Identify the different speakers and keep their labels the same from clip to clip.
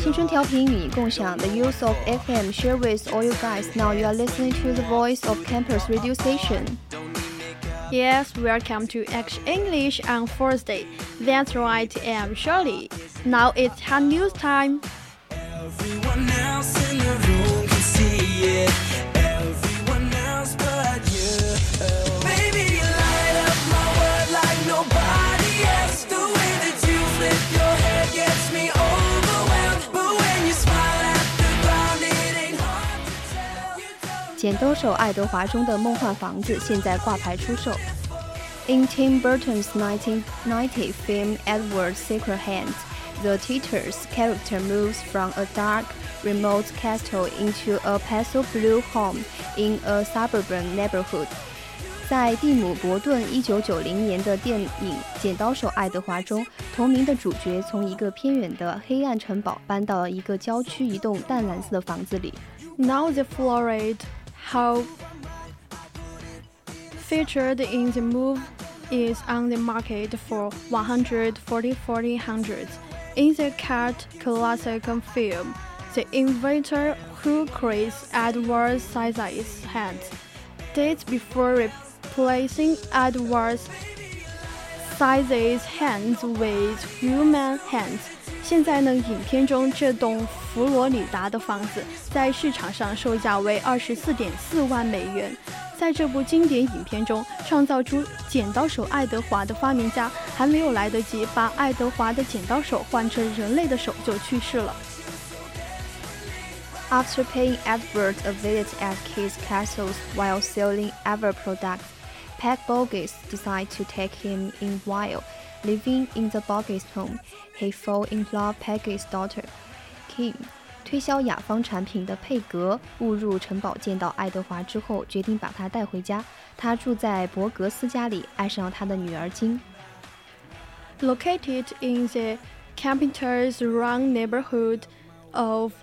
Speaker 1: 青春调频与你共享，The use of FM share with all you guys. Now you are listening to the voice of campus radio station.
Speaker 2: Yes, welcome to X English on Thursday. That's right, I'm Shirley. Now it's hot news time.
Speaker 1: 剪刀手爱德华中的梦幻房子现在挂牌出售。In Tim Burton's 1990 film Edward's Secret Hand, the Teeter's character moves from a dark, remote castle into a pastel blue home in a suburban neighborhood. 在蒂姆·伯顿1990年的电影《剪刀手爱德华》中，同名的主角从一个偏远的黑暗城堡搬到了一个郊区一栋淡蓝色的房子里。
Speaker 2: Now the florid how featured in the move is on the market for 140 hundred. In the cult classic film, the inventor who creates Edward Sizes hands dates before replacing Edward Sizes hands with human hands. 现在呢，影片中这栋 佛罗里达的房子在市场上售价为二十四点四万美元。在这部经典影片中，创造出剪刀手爱德华的发明家还没有来得及把爱德华的剪刀手换成人类的手就去世了。
Speaker 1: After paying Edward a visit at Keith's castles while selling Ever products, Peg Boggs decides to take him in while living in the Boggs home. He fell in love Peggy's daughter. Kim. 推销雅芳产品的佩格误入城堡，见到爱德华之后，决定把他带回家。他住在伯格斯家里，爱上了他的女儿金。
Speaker 2: Located in the Carpenter's Run neighborhood of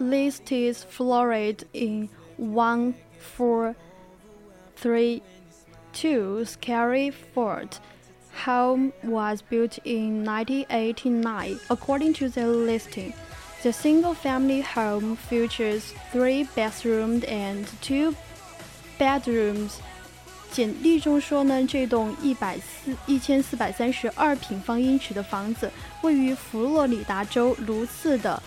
Speaker 2: Listis, Florida, in 1432 Scary Fort. Home was built in 1989, according to the listing. The single-family home features three bathrooms and two bedrooms. 简历中说呢，这栋一百四一千四百三十二平方英尺的房子位于佛罗里达州卢茨的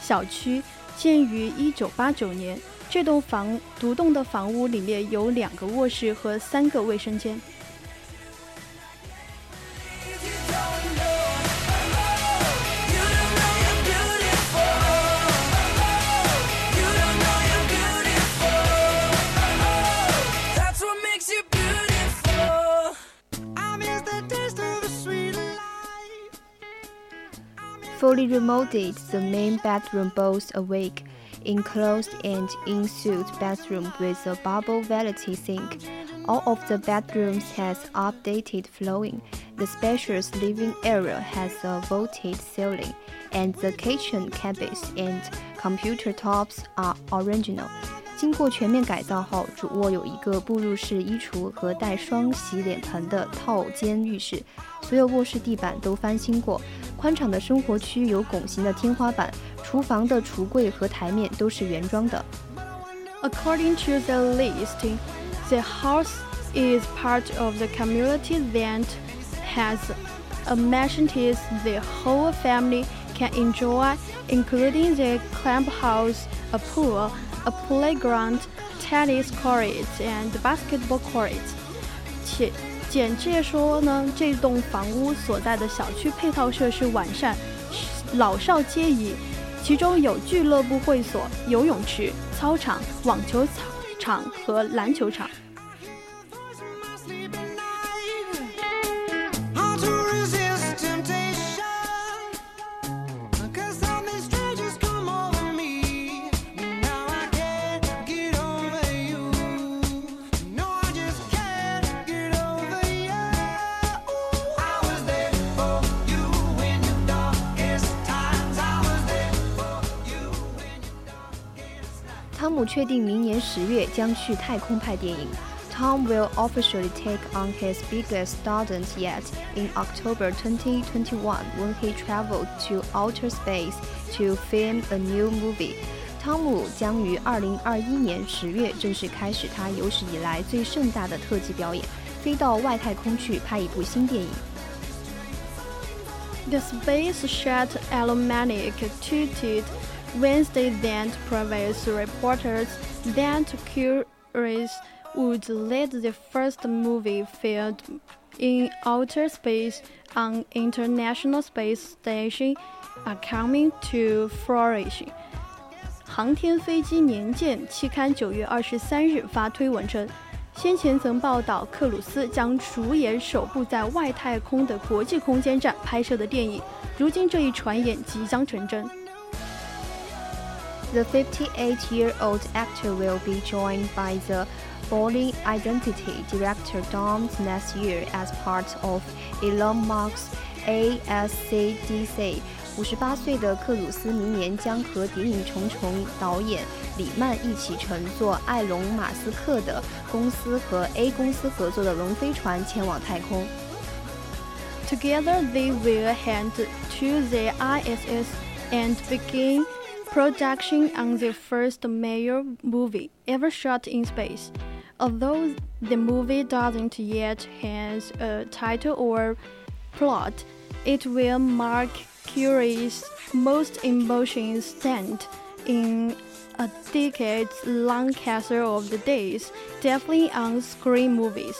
Speaker 2: 小区，建于一九八九年。这栋房独栋的房屋里面有两个卧室和三个卫生间。
Speaker 1: Fully remodeled, the main bedroom boasts a wake, enclosed and in-suite bathroom with a bubble vanity sink. All of the bedrooms has updated flooring. The spacious living area has a vaulted ceiling, and the kitchen cabinets and computer tops are original. 经过全面改造后，主卧有一个步入式衣橱和带双洗脸盆的套间浴室，所有卧室地板都翻新过。宽敞的生活区有拱形的天花板，厨房的橱柜和台面都是原装的。
Speaker 2: According to the listing, the house is part of the community that has amenities the whole family can enjoy, including the clubhouse, a pool, A playground, tennis courts, and basketball courts. 且简介说呢，这栋房屋所在的小区配套设施完善，老少皆宜，其中有俱乐部会所、游泳池、操场、网球场和篮球场。
Speaker 1: 姆确定明年十月将去太空拍电影。Tom will officially take on his biggest stunt yet in October 2021 when he traveled to outer space to film a new movie. 汤姆将于2021年十月正式开始他有史以来最盛大的特技表演，飞到外太空去拍一部新电影。
Speaker 2: The Space Shuttle Aluminic tweeted Wednesday then previous reporters that Cruise would lead the first movie filmed in outer space on International Space Station are coming to flourishing. 航天飞机年鉴期刊九月二十三日发推文称，先前曾报道克鲁斯将主演首部在外太空的国际空间站拍摄的电影，如今这一传言即将成真。
Speaker 1: the 58-year-old actor will be joined by the Bourne Identity director Dom next year as part of Elon Musk's ASCDC。五十八岁的克鲁斯明年将和《谍影重重》导演李曼一起乘坐埃隆·马斯克的公司和 A 公司合作的龙飞船前往太空。
Speaker 2: Together, they will head to the ISS and begin production on the first major movie ever shot in space. Although the movie doesn't yet have a title or plot, it will mark Cruise's most emotional stand in a decades-long castle of the days, definitely on screen movies.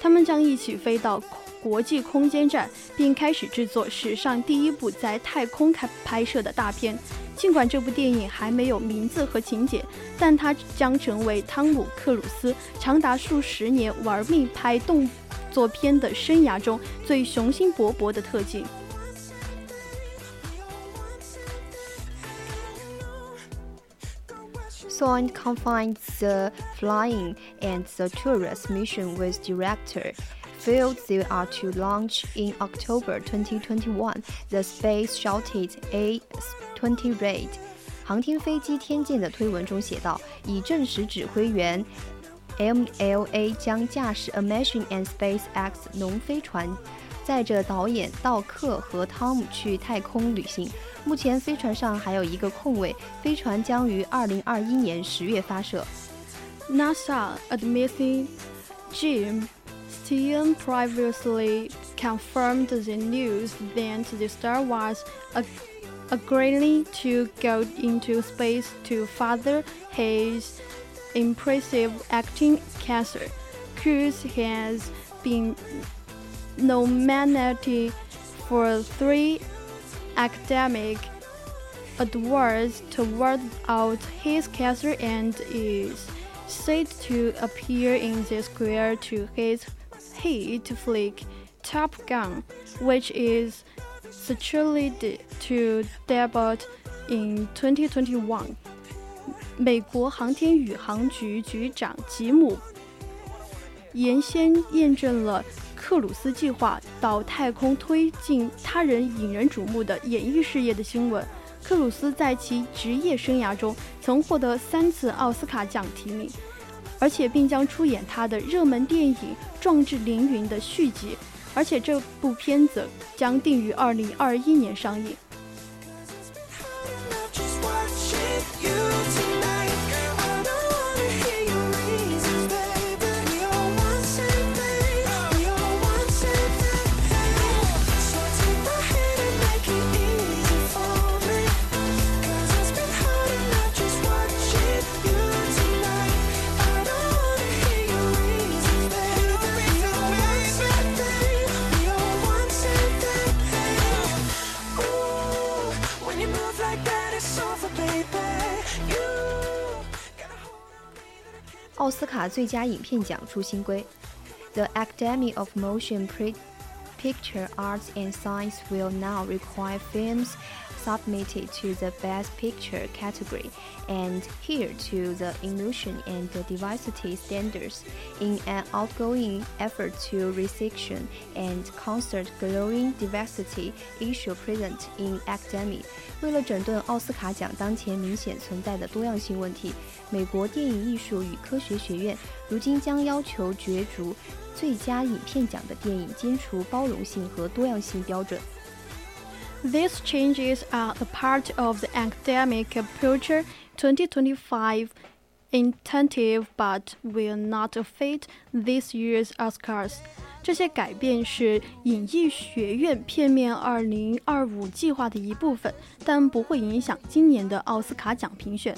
Speaker 2: 他们将一起飞到国际空间站，并开始制作史上第一部在太空开拍摄的大片《尽管这部电影还没有名字和情节，但它将成为汤姆·克鲁斯长达数十年玩命拍动作片的生涯中最雄心勃勃的特技。
Speaker 1: Soin combines the flying and the tourist mission with director. Field they are to launch in October 2021 the Space Shuttle A-20 Raid。航天飞机天剑的推文中写道，已证实指挥员 MLA 将驾驶 Amazing and SpaceX 龙飞船，载着导演道克和汤姆去太空旅行。目前飞船上还有一个空位，飞船将于2021年十月发射。
Speaker 2: NASA admitting Jim Stein previously confirmed the news that the star was agreeing to go into space to further his impressive acting career. Cruise has been nominated for three academic awards to out his career and is set to appear in the sequel to his hit flick Top Gun, which is scheduled to debut in 2021. 美国航天宇航局局长吉姆原先验证了克鲁斯计划到太空推进他人引人瞩目的演艺事业的新闻。克鲁斯在其职业生涯中曾获得三次奥斯卡奖提名。而且并将出演他的热门电影《壮志凌云》的续集，而且这部片子将定于二零二一年上映。
Speaker 1: 奥斯卡最佳影片奖出新规，The Academy of Motion Picture Arts and Science will now require films submitted to the Best Picture category and adhere to the inclusion and diversity standards in an ongoing effort to resection and concert growing diversity issue present in academy. 为了整顿奥斯卡奖当前明显存在的多样性问题，美国电影艺术与科学学院如今将要求角逐最佳影片奖的电影坚除包容性和多样性标准。
Speaker 2: These changes are a part of the Academic Culture 2025 incentive but will not affect this year's Oscars. 这些改变是影艺学院片面二零二五计划的一部分，但不会影响今年的奥斯卡奖评选。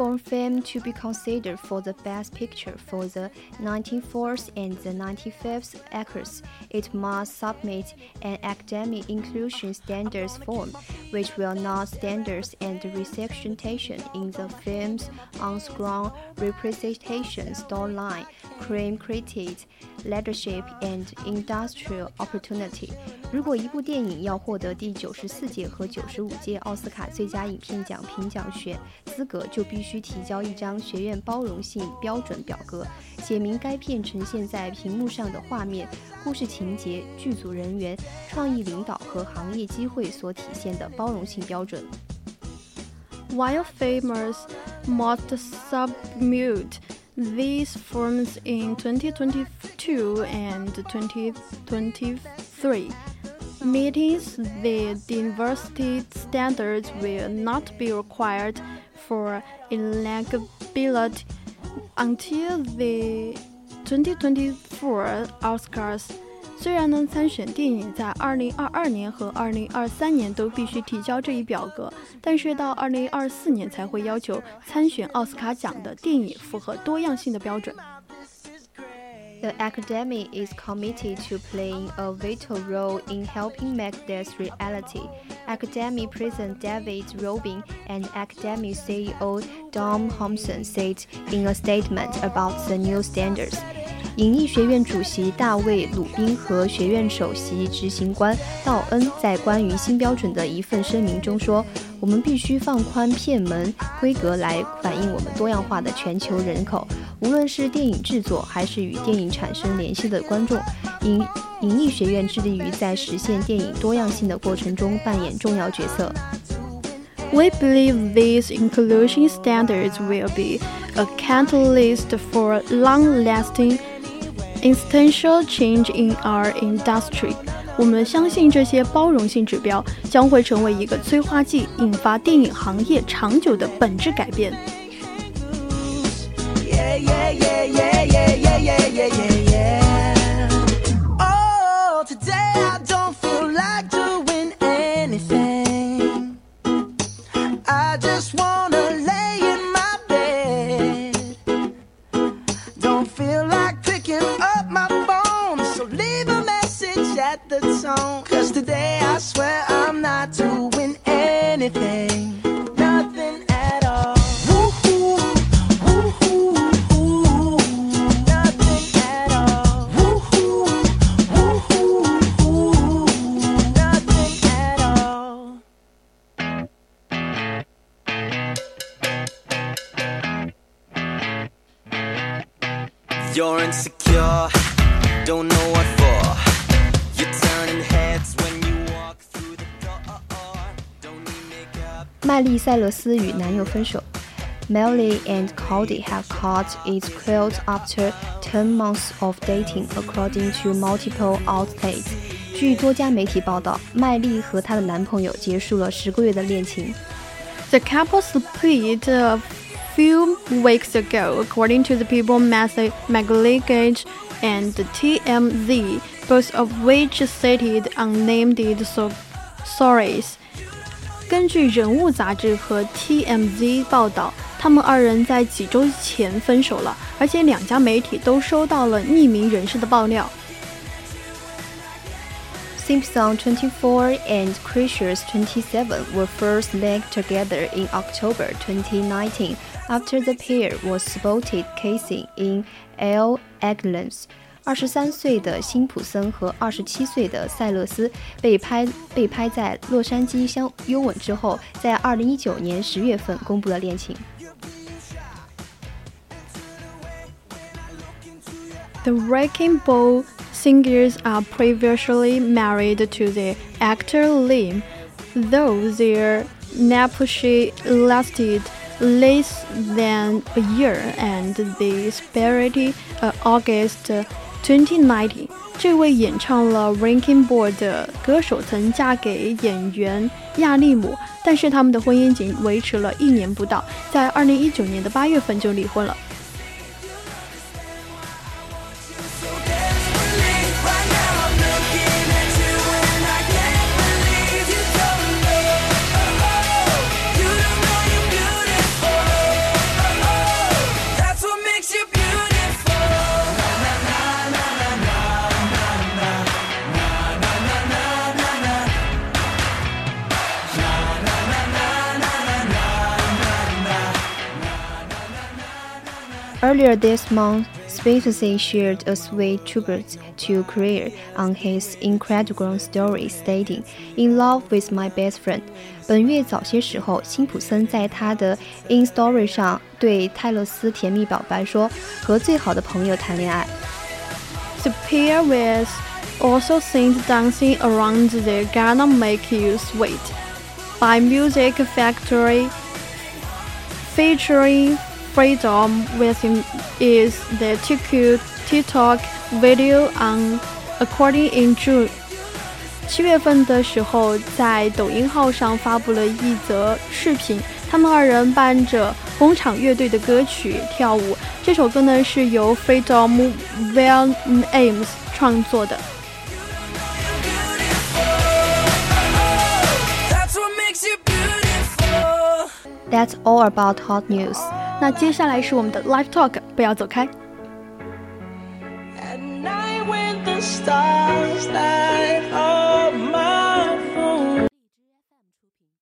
Speaker 1: for film to be considered for the Best Picture for the 94th and the 95th Acres, it must submit an academic inclusion standards form, which will not standards and representation in the film's on-screen representation, storyline, crime critics, leadership, and industrial opportunity. 如果一部电影要获得第九十四届和九十五届奥斯卡最佳影片奖评奖选资格，就必须 提交一张学院包容性标准表格，写明该片呈现在屏幕上的画面、故事情节、剧组人员、创意领导和行业机会所体现的包容性标准。
Speaker 2: While famous must submit these forms in 2022 and 2023. Meetings the diversity standards will not be required for eligibility until the 2024 Oscars. 虽然呢，参选电影在2022年和2023年都必须提交这一表格，但是到2024年才会要求参选奥斯卡奖的电影符合多样性的标准。
Speaker 1: The academy is committed to playing a vital role in helping make this reality. Academy President David Rubin and Academy CEO Dom Thompson said in a statement about the new standards. 影艺学院主席大卫·鲁宾和学院首席执行官道恩在关于新标准的一份声明中说：“我们必须放宽片门规格来反映我们多样化的全球人口。”无论是电影制作还是与电影产生联系的观众，影影艺学院致力于在实现电影多样性的过程中扮演重要角色。”
Speaker 2: We believe these inclusion standards will be a catalyst for long-lasting Essential change in our industry。我们相信这些包容性指标将会成为一个催化剂，引发电影行业长久的本质改变。
Speaker 3: You're
Speaker 1: 麦丽塞勒斯与男友分手。Miley and Cody have cut it quilts after 10 months of dating, according to multiple outlets. 据多家媒体报道，麦莉和她的男朋友结束了十个月的恋情。
Speaker 2: The couple split a few weeks ago, according to the People magazine and TMZ, both of which cited unnamed sources. 根据《人物》杂志和 TMZ 报道，他们二人在几周前分手了，而且两家媒体都收到了匿名人士的爆料。
Speaker 1: Simpson 24 and Creatures 27 were first linked together in October 2019 after the pair was spotted kissing in L. Aglan's 二十三岁的辛普森和二十七岁的塞勒斯被拍被拍在洛杉矶相拥吻之后，在二零一九年十月份公布了恋情。
Speaker 2: The Wrecking Ball singers are previously married to the actor Liam, though their nuptial lasted less than a year and they separated uh, August Twenty Ninety，这位演唱了《Ranking Board》的歌手曾嫁给演员亚利姆，但是他们的婚姻仅维持了一年不到，在二零一九年的八月份就离婚了。
Speaker 1: Earlier this month, Spacey shared a sweet tribute to Career on his Instagram story, stating, "In love with my best friend." 本月早些时候，辛普森在他的 In Story 上对泰勒斯甜蜜表白说：“和最好的朋友谈恋爱。”
Speaker 2: The pair was also seen dancing around the Gonna Make You Sweet by Music Factory, featuring. Freedom Within is the TikTok video on According in June。七月份的时候，在抖音号上发布了一则视频，他们二人伴着工厂乐队的歌曲跳舞。这首歌呢是由 Freedom Williams 创作的。
Speaker 1: That's all about hot news.
Speaker 2: 那接下来是我们的 Live Talk，不要走开。
Speaker 3: At night when the stars light